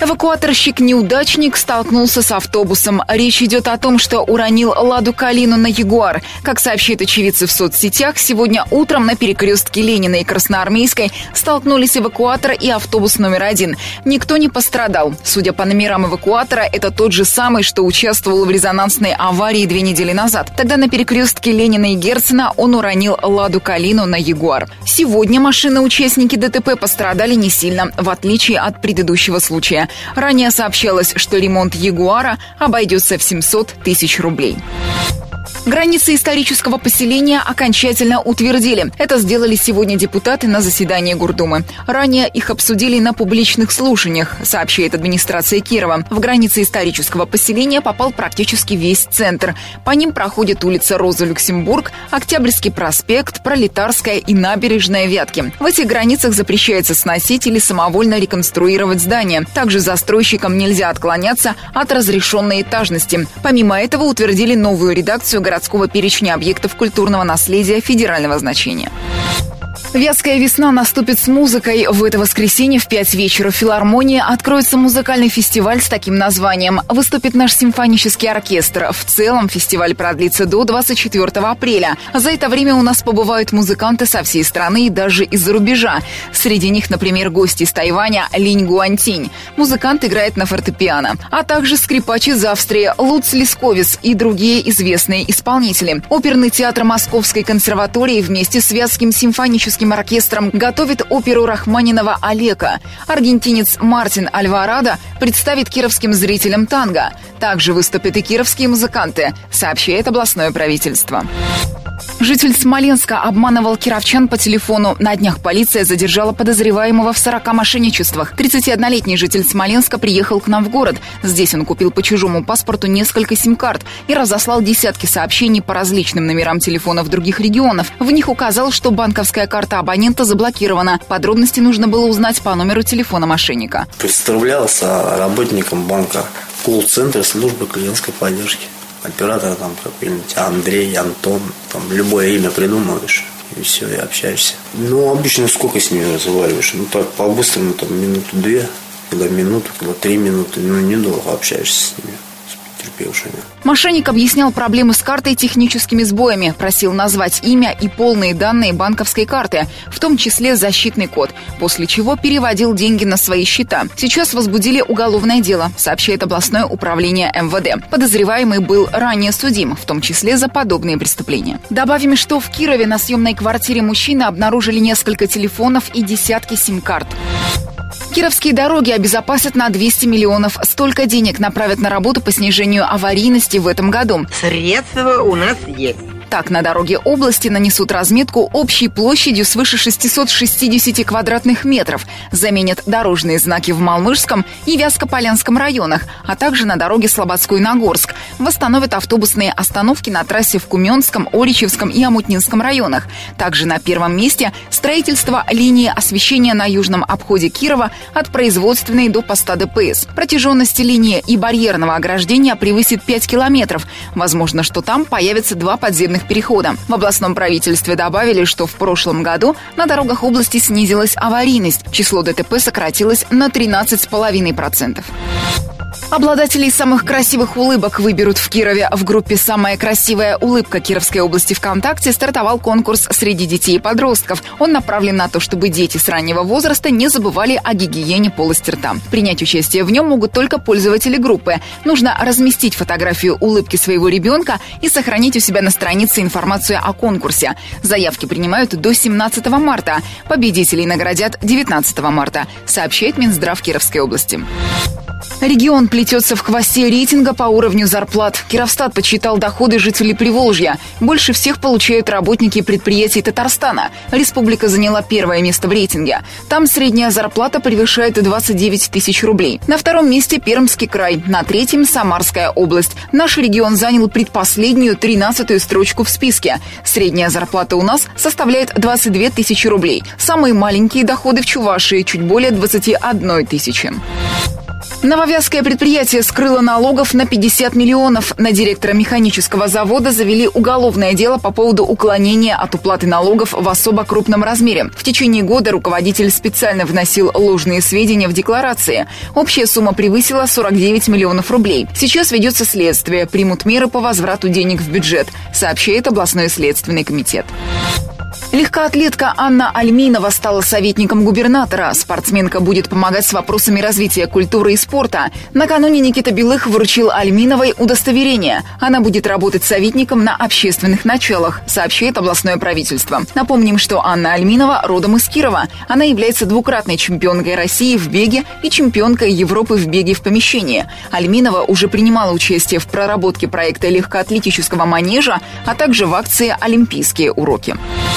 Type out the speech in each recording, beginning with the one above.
Эвакуаторщик-неудачник столкнулся с автобусом. Речь идет о том, что уронил Ладу Калину на Ягуар. Как сообщают очевидцы в соцсетях, сегодня утром на перекрестке Ленина и Красноармейской столкнулись эвакуатор и автобус номер один. Никто не пострадал. Судя по номерам эвакуатора, это тот же самый, что участвовал в резонансной аварии две недели назад. Тогда на перекрестке Ленина и Герцена он уронил Ладу Калину на Ягуар. Сегодня машины-участники ДТП пострадали не сильно, в отличие от предыдущего случая. Ранее сообщалось, что ремонт Ягуара обойдется в 700 тысяч рублей. Границы исторического поселения окончательно утвердили. Это сделали сегодня депутаты на заседании Гурдумы. Ранее их обсудили на публичных слушаниях, сообщает администрация Кирова. В границы исторического поселения попал практически весь центр. По ним проходит улица Роза Люксембург, Октябрьский проспект, Пролетарская и набережная Вятки. В этих границах запрещается сносить или самовольно реконструировать здания. Также застройщикам нельзя отклоняться от разрешенной этажности. Помимо этого утвердили новую редакцию городского перечня объектов культурного наследия федерального значения. Вятская весна наступит с музыкой. В это воскресенье в 5 вечера в филармонии откроется музыкальный фестиваль с таким названием. Выступит наш симфонический оркестр. В целом фестиваль продлится до 24 апреля. За это время у нас побывают музыканты со всей страны и даже из-за рубежа. Среди них, например, гости из Тайваня Линь Гуантинь. Музыкант играет на фортепиано. А также скрипач из Австрии Луц Лисковец и другие известные исполнители. Оперный театр Московской консерватории вместе с Вятским симфоническим симфоническим оркестром готовит оперу Рахманинова «Олега». Аргентинец Мартин Альварадо представит кировским зрителям танго. Также выступят и кировские музыканты, сообщает областное правительство. Житель Смоленска обманывал кировчан по телефону. На днях полиция задержала подозреваемого в 40 мошенничествах. 31-летний житель Смоленска приехал к нам в город. Здесь он купил по чужому паспорту несколько сим-карт и разослал десятки сообщений по различным номерам телефонов других регионов. В них указал, что банковская карта абонента заблокирована. Подробности нужно было узнать по номеру телефона мошенника. Представлялся работником банка колл-центра службы клиентской поддержки оператора там какой-нибудь Андрей, Антон, там любое имя придумываешь и все, и общаешься. Ну, обычно сколько с ними разговариваешь? Ну, так, по-быстрому, там, минуту-две, когда минуту, когда три минуты, ну, недолго общаешься с ними потерпевшими. Мошенник объяснял проблемы с картой техническими сбоями, просил назвать имя и полные данные банковской карты, в том числе защитный код, после чего переводил деньги на свои счета. Сейчас возбудили уголовное дело, сообщает областное управление МВД. Подозреваемый был ранее судим, в том числе за подобные преступления. Добавим, что в Кирове на съемной квартире мужчины обнаружили несколько телефонов и десятки сим-карт. Кировские дороги обезопасят на 200 миллионов. Столько денег направят на работу по снижению аварийности в этом году. Средства у нас есть. Так, на дороге области нанесут разметку общей площадью свыше 660 квадратных метров, заменят дорожные знаки в Малмышском и Вязкополянском районах, а также на дороге Слободской-Нагорск. Восстановят автобусные остановки на трассе в Куменском, Оричевском и Амутнинском районах. Также на первом месте строительство линии освещения на южном обходе Кирова от производственной до поста ДПС. Протяженность линии и барьерного ограждения превысит 5 километров. Возможно, что там появятся два подземных перехода. В областном правительстве добавили, что в прошлом году на дорогах области снизилась аварийность. Число ДТП сократилось на 13,5%. Обладателей самых красивых улыбок выберут в Кирове. В группе «Самая красивая улыбка Кировской области ВКонтакте» стартовал конкурс среди детей и подростков. Он направлен на то, чтобы дети с раннего возраста не забывали о гигиене полости рта. Принять участие в нем могут только пользователи группы. Нужно разместить фотографию улыбки своего ребенка и сохранить у себя на странице информацию о конкурсе. Заявки принимают до 17 марта. Победителей наградят 19 марта, сообщает Минздрав Кировской области. Регион плетется в хвосте рейтинга по уровню зарплат. Кировстат подсчитал доходы жителей Приволжья. Больше всех получают работники предприятий Татарстана. Республика заняла первое место в рейтинге. Там средняя зарплата превышает 29 тысяч рублей. На втором месте Пермский край. На третьем – Самарская область. Наш регион занял предпоследнюю, тринадцатую строчку в списке. Средняя зарплата у нас составляет 22 тысячи рублей. Самые маленькие доходы в Чувашии – чуть более 21 тысячи. Нововязское предприятие скрыло налогов на 50 миллионов. На директора механического завода завели уголовное дело по поводу уклонения от уплаты налогов в особо крупном размере. В течение года руководитель специально вносил ложные сведения в декларации. Общая сумма превысила 49 миллионов рублей. Сейчас ведется следствие. Примут меры по возврату денег в бюджет, сообщает областной следственный комитет. Легкоатлетка Анна Альминова стала советником губернатора. Спортсменка будет помогать с вопросами развития культуры и спорта. Накануне Никита Белых вручил Альминовой удостоверение. Она будет работать советником на общественных началах, сообщает областное правительство. Напомним, что Анна Альминова родом из Кирова. Она является двукратной чемпионкой России в беге и чемпионкой Европы в беге в помещении. Альминова уже принимала участие в проработке проекта легкоатлетического манежа, а также в акции «Олимпийские уроки».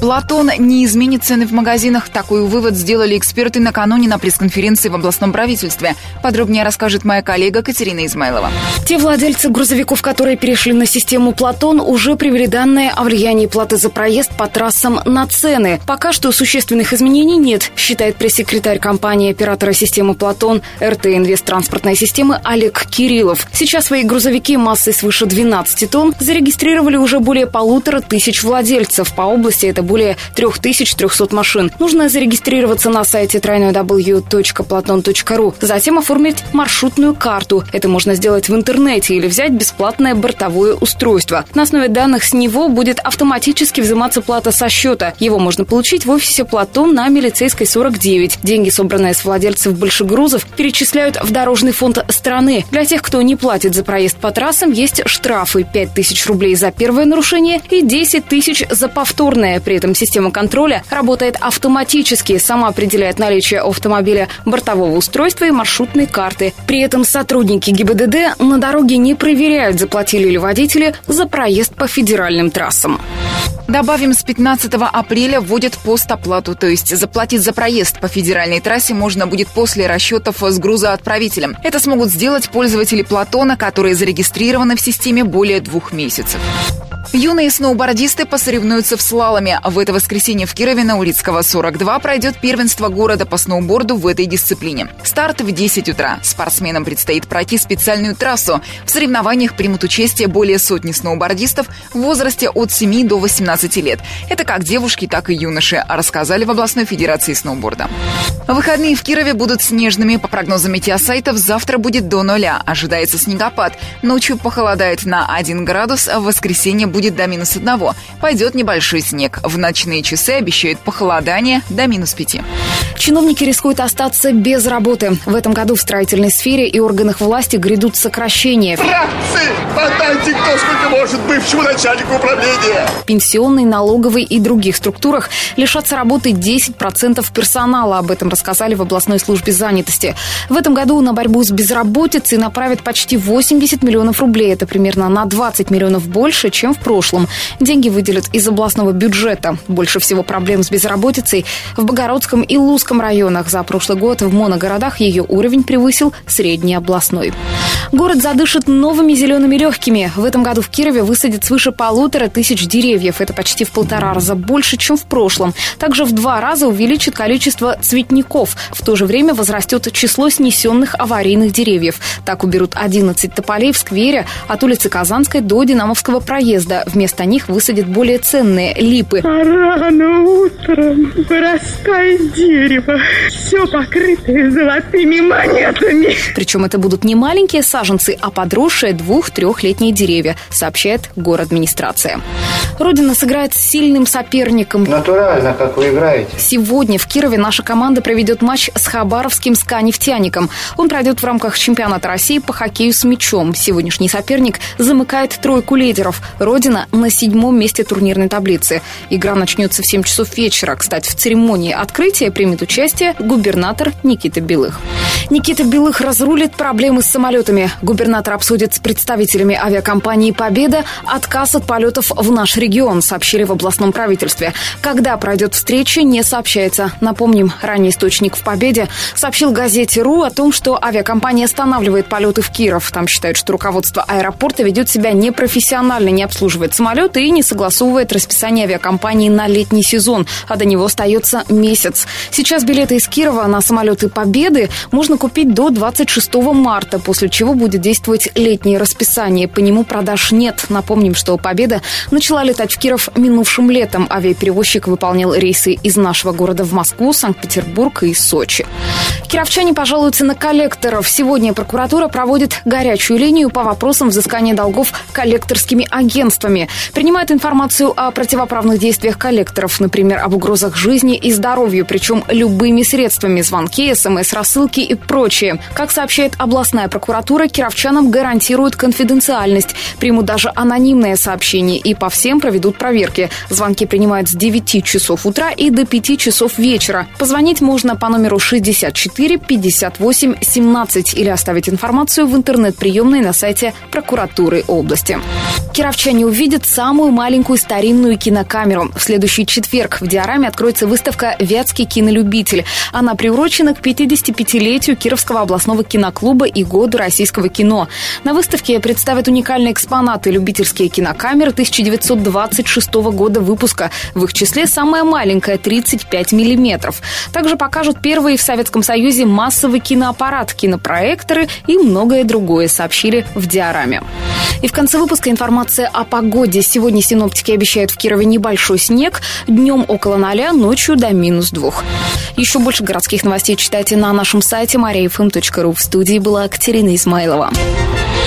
Платон не изменит цены в магазинах. Такой вывод сделали эксперты накануне на пресс-конференции в областном правительстве. Подробнее расскажет моя коллега Катерина Измайлова. Те владельцы грузовиков, которые перешли на систему Платон, уже привели данные о влиянии платы за проезд по трассам на цены. Пока что существенных изменений нет, считает пресс-секретарь компании оператора системы Платон РТ Инвест транспортной системы Олег Кириллов. Сейчас свои грузовики массой свыше 12 тонн зарегистрировали уже более полутора тысяч владельцев. По области это более 3300 машин. Нужно зарегистрироваться на сайте www.platon.ru, затем оформить маршрутную карту. Это можно сделать в интернете или взять бесплатное бортовое устройство. На основе данных с него будет автоматически взиматься плата со счета. Его можно получить в офисе Платон на Милицейской 49. Деньги, собранные с владельцев большегрузов, перечисляют в дорожный фонд страны. Для тех, кто не платит за проезд по трассам, есть штрафы 5000 рублей за первое нарушение и 10 тысяч за повторное. При этом система контроля работает автоматически, сама определяет наличие автомобиля бортового устройства и маршрутной карты. При этом сотрудники ГИБДД на дороге не проверяют, заплатили ли водители за проезд по федеральным трассам. Добавим, с 15 апреля вводят постоплату, то есть заплатить за проезд по федеральной трассе можно будет после расчетов с грузоотправителем. Это смогут сделать пользователи Платона, которые зарегистрированы в системе более двух месяцев. Юные сноубордисты посоревнуются в слаломе. В это воскресенье в Кирове на Улицкого 42 пройдет первенство города по сноуборду в этой дисциплине. Старт в 10 утра. Спортсменам предстоит пройти специальную трассу. В соревнованиях примут участие более сотни сноубордистов в возрасте от 7 до 18 лет. Это как девушки, так и юноши, рассказали в областной федерации сноуборда. Выходные в Кирове будут снежными. По прогнозам метеосайтов, завтра будет до нуля. Ожидается снегопад. Ночью похолодает на 1 градус, а в воскресенье будет до минус одного. Пойдет небольшой снег. В ночные часы обещают похолодание до минус пяти. Чиновники рискуют остаться без работы. В этом году в строительной сфере и органах власти грядут сокращения. Братцы, подайте кто сколько может бывшему начальнику управления. Пенсионной, налоговой и других структурах лишатся работы 10% персонала. Об этом рассказали в областной службе занятости. В этом году на борьбу с безработицей направят почти 80 миллионов рублей. Это примерно на 20 миллионов больше, чем в прошлом. Деньги выделят из областного бюджета. Больше всего проблем с безработицей в Богородском и Лузском районах. За прошлый год в моногородах ее уровень превысил средний областной. Город задышит новыми зелеными легкими. В этом году в Кирове высадят свыше полутора тысяч деревьев. Это почти в полтора раза больше, чем в прошлом. Также в два раза увеличит количество цветников. В то же время возрастет число снесенных аварийных деревьев. Так уберут 11 тополей в сквере от улицы Казанской до Динамовского проезда. Вместо них высадят более ценные липы. А рано утром вырастает дерево, все покрытое золотыми монетами. Причем это будут не маленькие саженцы, а подросшие двух-трехлетние деревья, сообщает город администрация. Родина сыграет с сильным соперником. Натурально, как вы играете. Сегодня в Кирове наша команда проведет матч с хабаровским СКА-нефтяником. Он пройдет в рамках чемпионата России по хоккею с мячом. Сегодняшний соперник замыкает тройку лидеров. Родина Родина на седьмом месте турнирной таблицы. Игра начнется в 7 часов вечера. Кстати, в церемонии открытия примет участие губернатор Никита Белых. Никита Белых разрулит проблемы с самолетами. Губернатор обсудит с представителями авиакомпании «Победа» отказ от полетов в наш регион, сообщили в областном правительстве. Когда пройдет встреча, не сообщается. Напомним, ранний источник в «Победе» сообщил газете «РУ» о том, что авиакомпания останавливает полеты в Киров. Там считают, что руководство аэропорта ведет себя непрофессионально, не обслуживает самолеты и не согласовывает расписание авиакомпании на летний сезон, а до него остается месяц. Сейчас билеты из Кирова на самолеты Победы можно купить до 26 марта, после чего будет действовать летнее расписание. По нему продаж нет. Напомним, что Победа начала летать в Киров минувшим летом. Авиаперевозчик выполнял рейсы из нашего города в Москву, Санкт-Петербург и Сочи. Кировчане пожалуются на коллекторов. Сегодня прокуратура проводит горячую линию по вопросам взыскания долгов коллекторскими агентствами. Принимает информацию о противоправных действиях коллекторов, например, об угрозах жизни и здоровью, причем любыми средствами – звонки, смс-рассылки и прочее. Как сообщает областная прокуратура, кировчанам гарантируют конфиденциальность, примут даже анонимное сообщение и по всем проведут проверки. Звонки принимают с 9 часов утра и до 5 часов вечера. Позвонить можно по номеру 64 58 17 или оставить информацию в интернет-приемной на сайте прокуратуры области. Кировчане увидят самую маленькую старинную кинокамеру. В следующий четверг в Диораме откроется выставка «Вятский кинолюбитель». Она приурочена к 55-летию Кировского областного киноклуба и году российского кино. На выставке представят уникальные экспонаты любительские кинокамеры 1926 года выпуска. В их числе самая маленькая – 35 миллиметров. Также покажут первый в Советском Союзе массовый киноаппарат, кинопроекторы и многое другое, сообщили в Диораме. И в конце выпуска информация о погоде. Сегодня синоптики обещают в Кирове небольшой снег. Днем около ноля, ночью до минус двух. Еще больше городских новостей читайте на нашем сайте mariafm.ru. В студии была Катерина Измайлова.